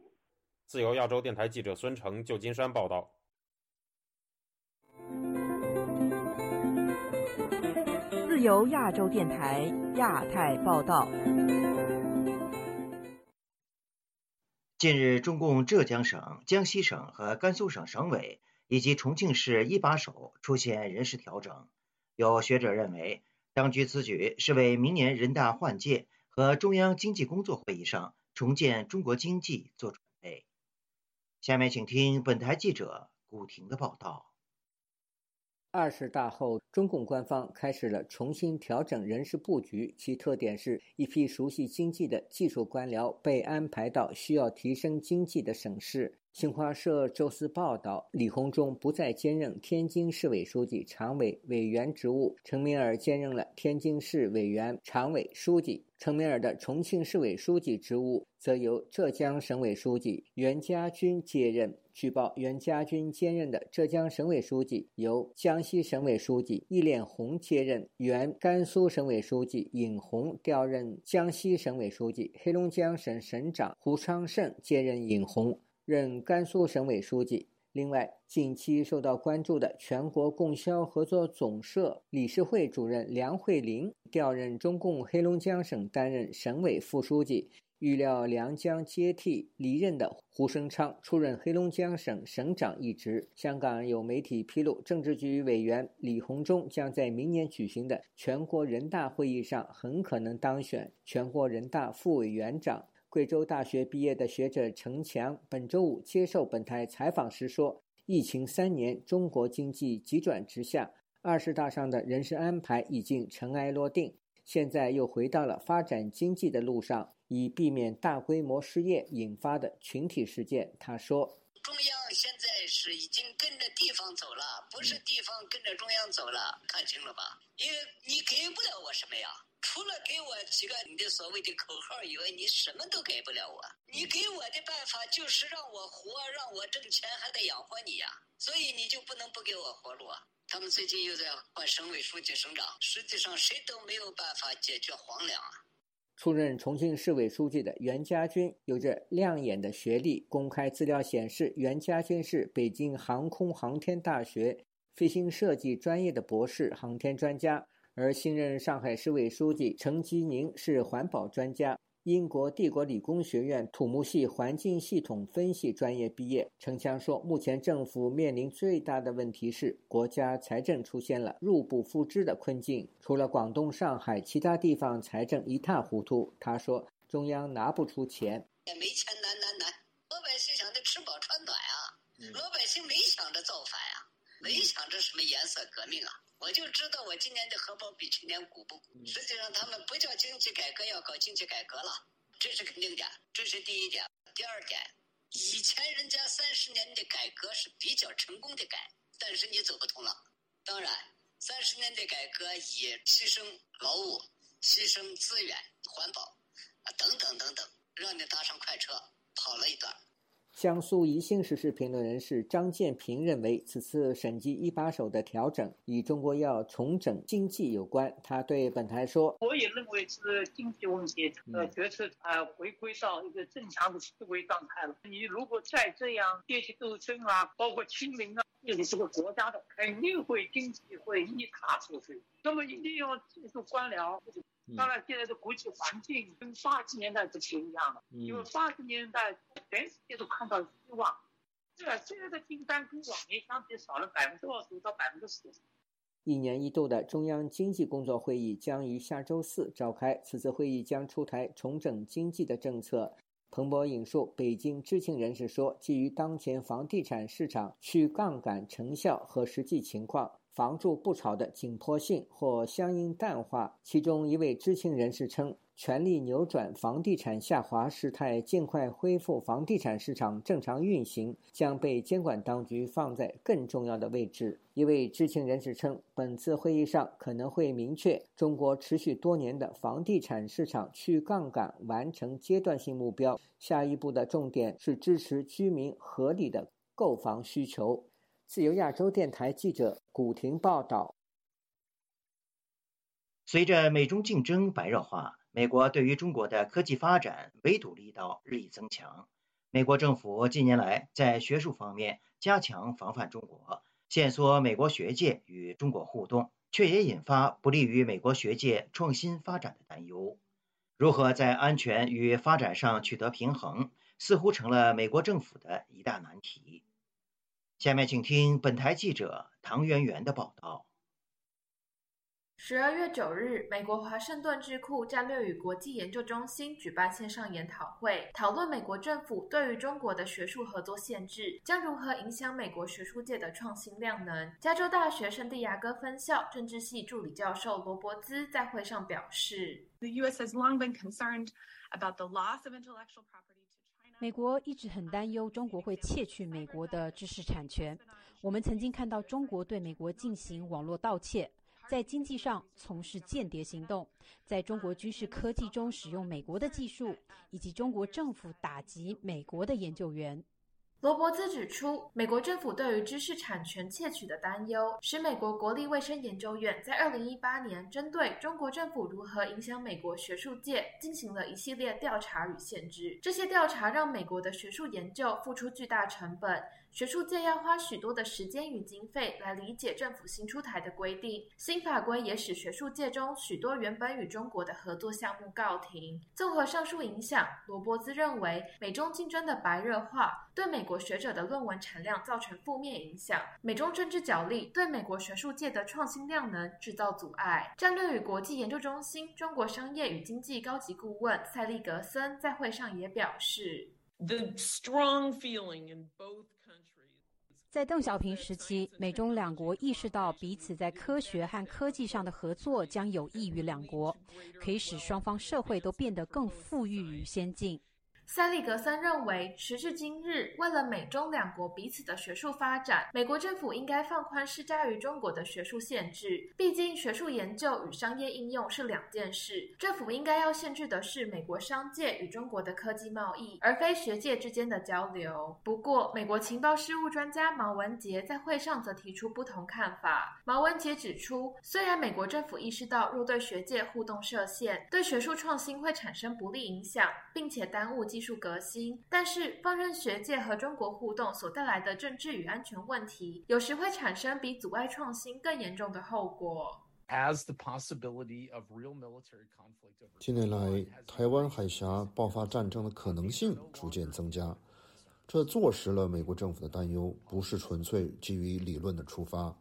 自由亚洲电台记者孙成，旧金山报道。自由亚洲电台亚太报道。近日，中共浙江省、江西省和甘肃省省委以及重庆市一把手出现人事调整。有学者认为，当局此举是为明年人大换届和中央经济工作会议上重建中国经济做准备。下面请听本台记者古婷的报道。二十大后，中共官方开始了重新调整人事布局，其特点是一批熟悉经济的技术官僚被安排到需要提升经济的省市。新华社周四报道，李鸿忠不再兼任天津市委书记、常委、委员职务，陈敏尔兼任了天津市委员、常委、书记。陈敏尔的重庆市委书记职务则由浙江省委书记袁家军接任。据报，袁家军兼任的浙江省委书记由江西省委书记易炼红接任，原甘肃省委书记尹红调任江西省委书记，黑龙江省省长胡昌盛接任尹红，任甘肃省委书记。另外，近期受到关注的全国供销合作总社理事会主任梁慧玲调任中共黑龙江省担任省委副书记。预料梁将接替离任的胡生昌出任黑龙江省省长一职。香港有媒体披露，政治局委员李鸿忠将在明年举行的全国人大会议上很可能当选全国人大副委员长。贵州大学毕业的学者陈强本周五接受本台采访时说：“疫情三年，中国经济急转直下，二十大上的人事安排已经尘埃落定，现在又回到了发展经济的路上。”以避免大规模失业引发的群体事件，他说：“中央现在是已经跟着地方走了，不是地方跟着中央走了，看清了吧？因为你给不了我什么呀，除了给我几个你的所谓的口号以外，你什么都给不了我。你给我的办法就是让我活，让我挣钱，还得养活你呀，所以你就不能不给我活路啊。他们最近又在换省委书记、省长，实际上谁都没有办法解决黄粮啊。”出任重庆市委书记的袁家军有着亮眼的学历。公开资料显示，袁家军是北京航空航天大学飞行设计专业的博士航天专家，而新任上海市委书记程吉宁是环保专家。英国帝国理工学院土木系环境系统分析专业毕业，程强说：“目前政府面临最大的问题是国家财政出现了入不敷支的困境。除了广东、上海，其他地方财政一塌糊涂。”他说：“中央拿不出钱，也没钱难难难，老百姓想着吃饱穿暖啊，老百姓没想着造反啊，没想着什么颜色革命啊。”我就知道我今年的荷包比去年鼓不鼓？实际上他们不叫经济改革，要搞经济改革了，这是肯定的，这是第一点。第二点，以前人家三十年的改革是比较成功的改，但是你走不通了。当然，三十年的改革也牺牲劳务、牺牲资源、环保啊等等等等，让你搭上快车跑了一段。江苏宜兴时事评论人士张建平认为，此次审计一把手的调整与中国要重整经济有关。他对本台说：“我也认为是经济问题，呃，决策啊回归到一个正常的思维状态了。你如果再这样阶级斗争啊，包括清零啊，对你这个国家的肯定会经济会一塌糊涂。那么一定要记住官僚。”当然，现在的国际环境跟八十年代是不一样了，因为八十年代全世界都看到希望。对啊，现在的订单跟往年相比少了百分之二十到百分之十。一年一度的中央经济工作会议将于下周四召开，此次会议将出台重整经济的政策。彭博引述北京知情人士说，基于当前房地产市场去杠杆成效和实际情况。房住不炒的紧迫性或相应淡化。其中一位知情人士称，全力扭转房地产下滑事态，尽快恢复房地产市场正常运行，将被监管当局放在更重要的位置。一位知情人士称，本次会议上可能会明确中国持续多年的房地产市场去杠杆完成阶段性目标，下一步的重点是支持居民合理的购房需求。自由亚洲电台记者古婷报道：随着美中竞争白热化，美国对于中国的科技发展围堵力道日益增强。美国政府近年来在学术方面加强防范中国，限缩美国学界与中国互动，却也引发不利于美国学界创新发展的担忧。如何在安全与发展上取得平衡，似乎成了美国政府的一大难题。下面请听本台记者唐媛媛的报道。十二月九日，美国华盛顿智库战略与国际研究中心举办线上研讨会，讨论美国政府对于中国的学术合作限制将如何影响美国学术界的创新量能。加州大学圣地亚哥分校政治系助理教授罗伯兹在会上表示：“The U.S. has long been concerned about the loss of intellectual property.” 美国一直很担忧中国会窃取美国的知识产权。我们曾经看到中国对美国进行网络盗窃，在经济上从事间谍行动，在中国军事科技中使用美国的技术，以及中国政府打击美国的研究员。罗伯兹指出，美国政府对于知识产权窃取的担忧，使美国国立卫生研究院在二零一八年针对中国政府如何影响美国学术界进行了一系列调查与限制。这些调查让美国的学术研究付出巨大成本。学术界要花许多的时间与经费来理解政府新出台的规定，新法规也使学术界中许多原本与中国的合作项目告停。综合上述影响，罗伯兹认为，美中竞争的白热化对美国学者的论文产量造成负面影响，美中政治角力对美国学术界的创新量能制造阻碍。战略与国际研究中心中国商业与经济高级顾问塞利格森在会上也表示：“The strong feeling in both。”在邓小平时期，美中两国意识到彼此在科学和科技上的合作将有益于两国，可以使双方社会都变得更富裕与先进。塞利格森认为，时至今日，为了美中两国彼此的学术发展，美国政府应该放宽施加于中国的学术限制。毕竟，学术研究与商业应用是两件事。政府应该要限制的是美国商界与中国的科技贸易，而非学界之间的交流。不过，美国情报事务专家毛文杰在会上则提出不同看法。毛文杰指出，虽然美国政府意识到若对学界互动设限，对学术创新会产生不利影响，并且耽误技术革新，但是放任学界和中国互动所带来的政治与安全问题，有时会产生比阻碍创新更严重的后果。近年来，台湾海峡爆发战争的可能性逐渐增加，这坐实了美国政府的担忧不是纯粹基于理论的出发。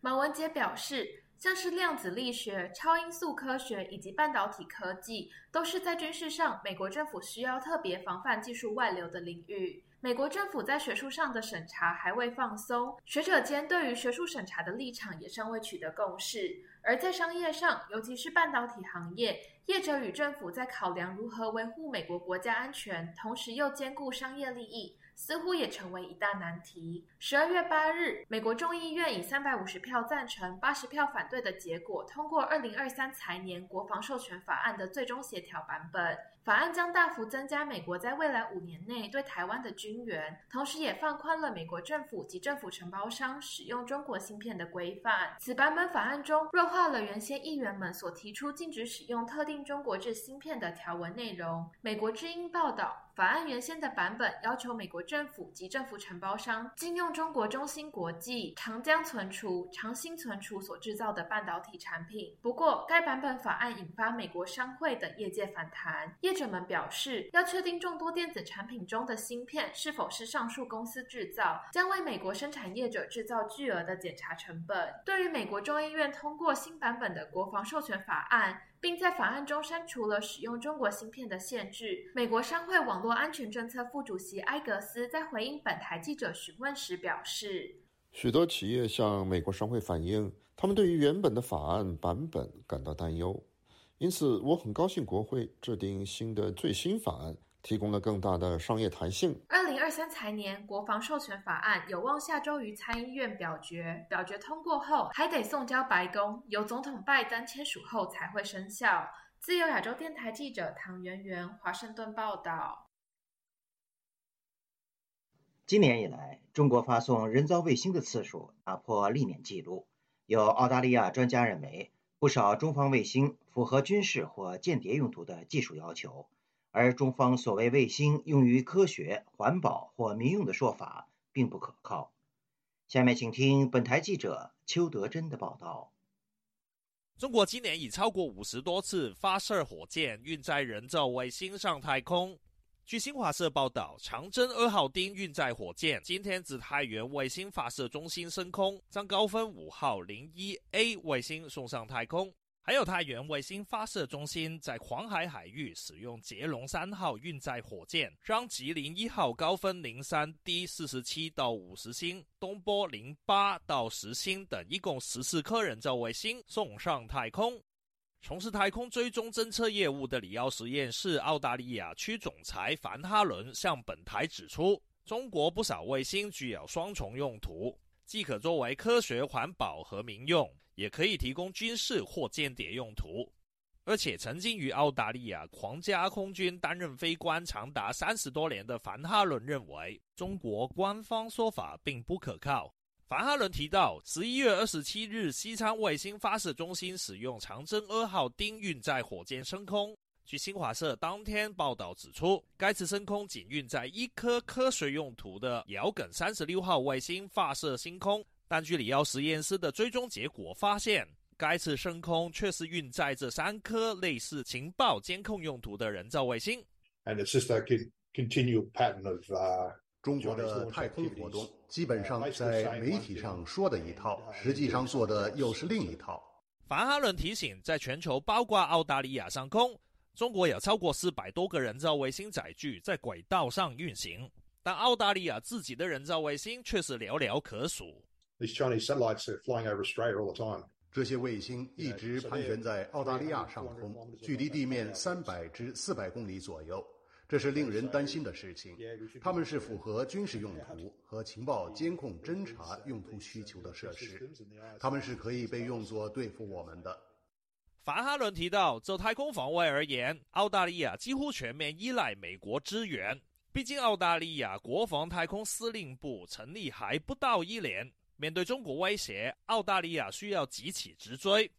马文杰表示。像是量子力学、超音速科学以及半导体科技，都是在军事上美国政府需要特别防范技术外流的领域。美国政府在学术上的审查还未放松，学者间对于学术审查的立场也尚未取得共识。而在商业上，尤其是半导体行业，业者与政府在考量如何维护美国国家安全，同时又兼顾商业利益。似乎也成为一大难题。十二月八日，美国众议院以三百五十票赞成、八十票反对的结果，通过二零二三财年国防授权法案的最终协调版本。法案将大幅增加美国在未来五年内对台湾的军援，同时也放宽了美国政府及政府承包商使用中国芯片的规范。此版本法案中弱化了原先议员们所提出禁止使用特定中国制芯片的条文内容。美国之音报道，法案原先的版本要求美国政府及政府承包商禁用中国中芯国际、长江存储、长兴存储所制造的半导体产品。不过，该版本法案引发美国商会等业界反弹。业者们表示，要确定众多电子产品中的芯片是否是上述公司制造，将为美国生产业者制造巨额的检查成本。对于美国众议院通过新版本的国防授权法案，并在法案中删除了使用中国芯片的限制，美国商会网络安全政策副主席埃格斯在回应本台记者询问时表示：“许多企业向美国商会反映，他们对于原本的法案版本感到担忧。”因此，我很高兴国会制定新的最新法案，提供了更大的商业弹性。二零二三财年国防授权法案有望下周于参议院表决，表决通过后还得送交白宫，由总统拜登签署后才会生效。自由亚洲电台记者唐媛媛，华盛顿报道。今年以来，中国发送人造卫星的次数打破历年纪录。有澳大利亚专家认为。不少中方卫星符合军事或间谍用途的技术要求，而中方所谓卫星用于科学、环保或民用的说法并不可靠。下面请听本台记者邱德珍的报道。中国今年已超过五十多次发射火箭、运载人造卫星上太空。据新华社报道，长征二号丁运载火箭今天自太原卫星发射中心升空，将高分五号零一 A 卫星送上太空。还有太原卫星发射中心在黄海海域使用捷龙三号运载火箭，将吉林一号高分零三 D 四十七到五十星、东波零八到十星等一共十四颗人造卫星送上太空。从事太空追踪侦测业务的里奥实验室澳大利亚区总裁凡哈伦向本台指出，中国不少卫星具有双重用途，既可作为科学、环保和民用，也可以提供军事或间谍用途。而且，曾经于澳大利亚皇家空军担任飞官长达三十多年的凡哈伦认为，中国官方说法并不可靠。凡哈伦提到，十一月二十七日，西昌卫星发射中心使用长征二号丁运载火箭升空。据新华社当天报道指出，该次升空仅运载一颗科学用途的遥梗三十六号卫星发射星空，但据里奥实验室的追踪结果发现，该次升空却是运载这三颗类似情报监控用途的人造卫星。And it's just a continual pattern of 中国的太空活动基本上在媒体上说的一套，实际上做的又是另一套。凡哈伦提醒，在全球包括澳大利亚上空，中国有超过四百多个人造卫星载具在轨道上运行，但澳大利亚自己的人造卫星却是寥寥可数。这些卫星一直盘旋在澳大利亚上空，距离地面三百至四百公里左右。这是令人担心的事情。他们是符合军事用途和情报监控侦察用途需求的设施，他们是可以被用作对付我们的。凡哈伦提到，就太空防卫而言，澳大利亚几乎全面依赖美国支援。毕竟，澳大利亚国防太空司令部成立还不到一年，面对中国威胁，澳大利亚需要急起直追。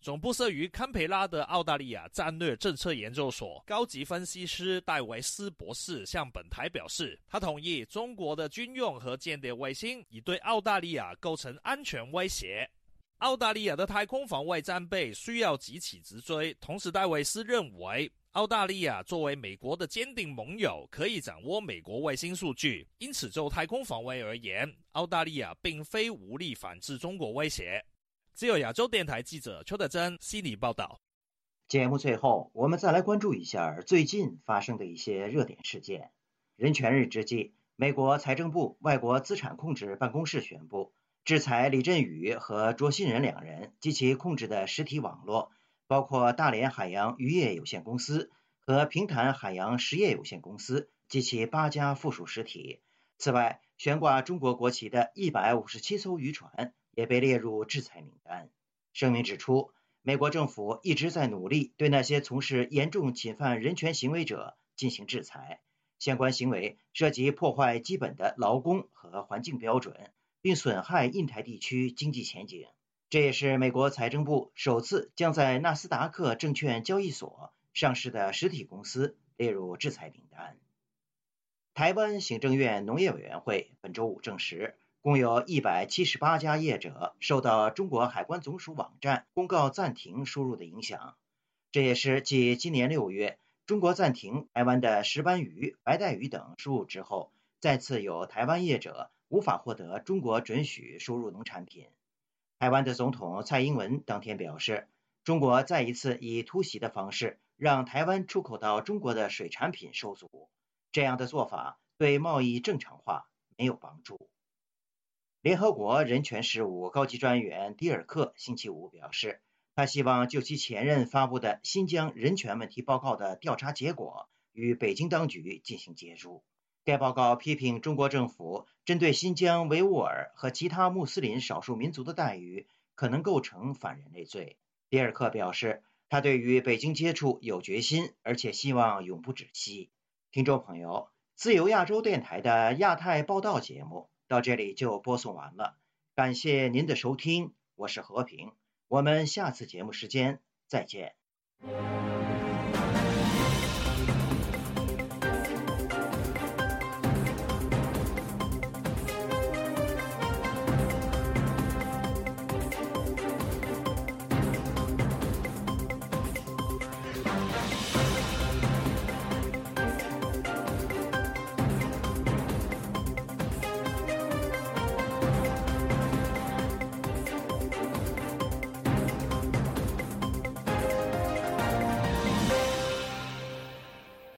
总部设于堪培拉的澳大利亚战略政策研究所高级分析师戴维斯博士向本台表示，他同意中国的军用和间谍卫星已对澳大利亚构成安全威胁。澳大利亚的太空防卫战备需要急起直追。同时，戴维斯认为，澳大利亚作为美国的坚定盟友，可以掌握美国卫星数据，因此就太空防卫而言，澳大利亚并非无力反制中国威胁。自由亚洲电台记者邱德珍悉尼报道。节目最后，我们再来关注一下最近发生的一些热点事件。人权日之际，美国财政部外国资产控制办公室宣布，制裁李振宇和卓新仁两人及其控制的实体网络，包括大连海洋渔业有限公司和平潭海洋实业有限公司及其八家附属实体。此外，悬挂中国国旗的一百五十七艘渔船也被列入制裁名单。声明指出，美国政府一直在努力对那些从事严重侵犯人权行为者进行制裁。相关行为涉及破坏基本的劳工和环境标准，并损害印太地区经济前景。这也是美国财政部首次将在纳斯达克证券交易所上市的实体公司列入制裁名单。台湾行政院农业委员会本周五证实，共有一百七十八家业者受到中国海关总署网站公告暂停输入的影响。这也是继今年六月。中国暂停台湾的石斑鱼、白带鱼等输入之后，再次有台湾业者无法获得中国准许输入农产品。台湾的总统蔡英文当天表示，中国再一次以突袭的方式让台湾出口到中国的水产品受阻，这样的做法对贸易正常化没有帮助。联合国人权事务高级专员迪尔克星期五表示。他希望就其前任发布的新疆人权问题报告的调查结果与北京当局进行接触。该报告批评中国政府针对新疆维吾尔和其他穆斯林少数民族的待遇可能构成反人类罪。比尔克表示，他对于北京接触有决心，而且希望永不止息。听众朋友，自由亚洲电台的亚太报道节目到这里就播送完了，感谢您的收听，我是和平。我们下次节目时间再见。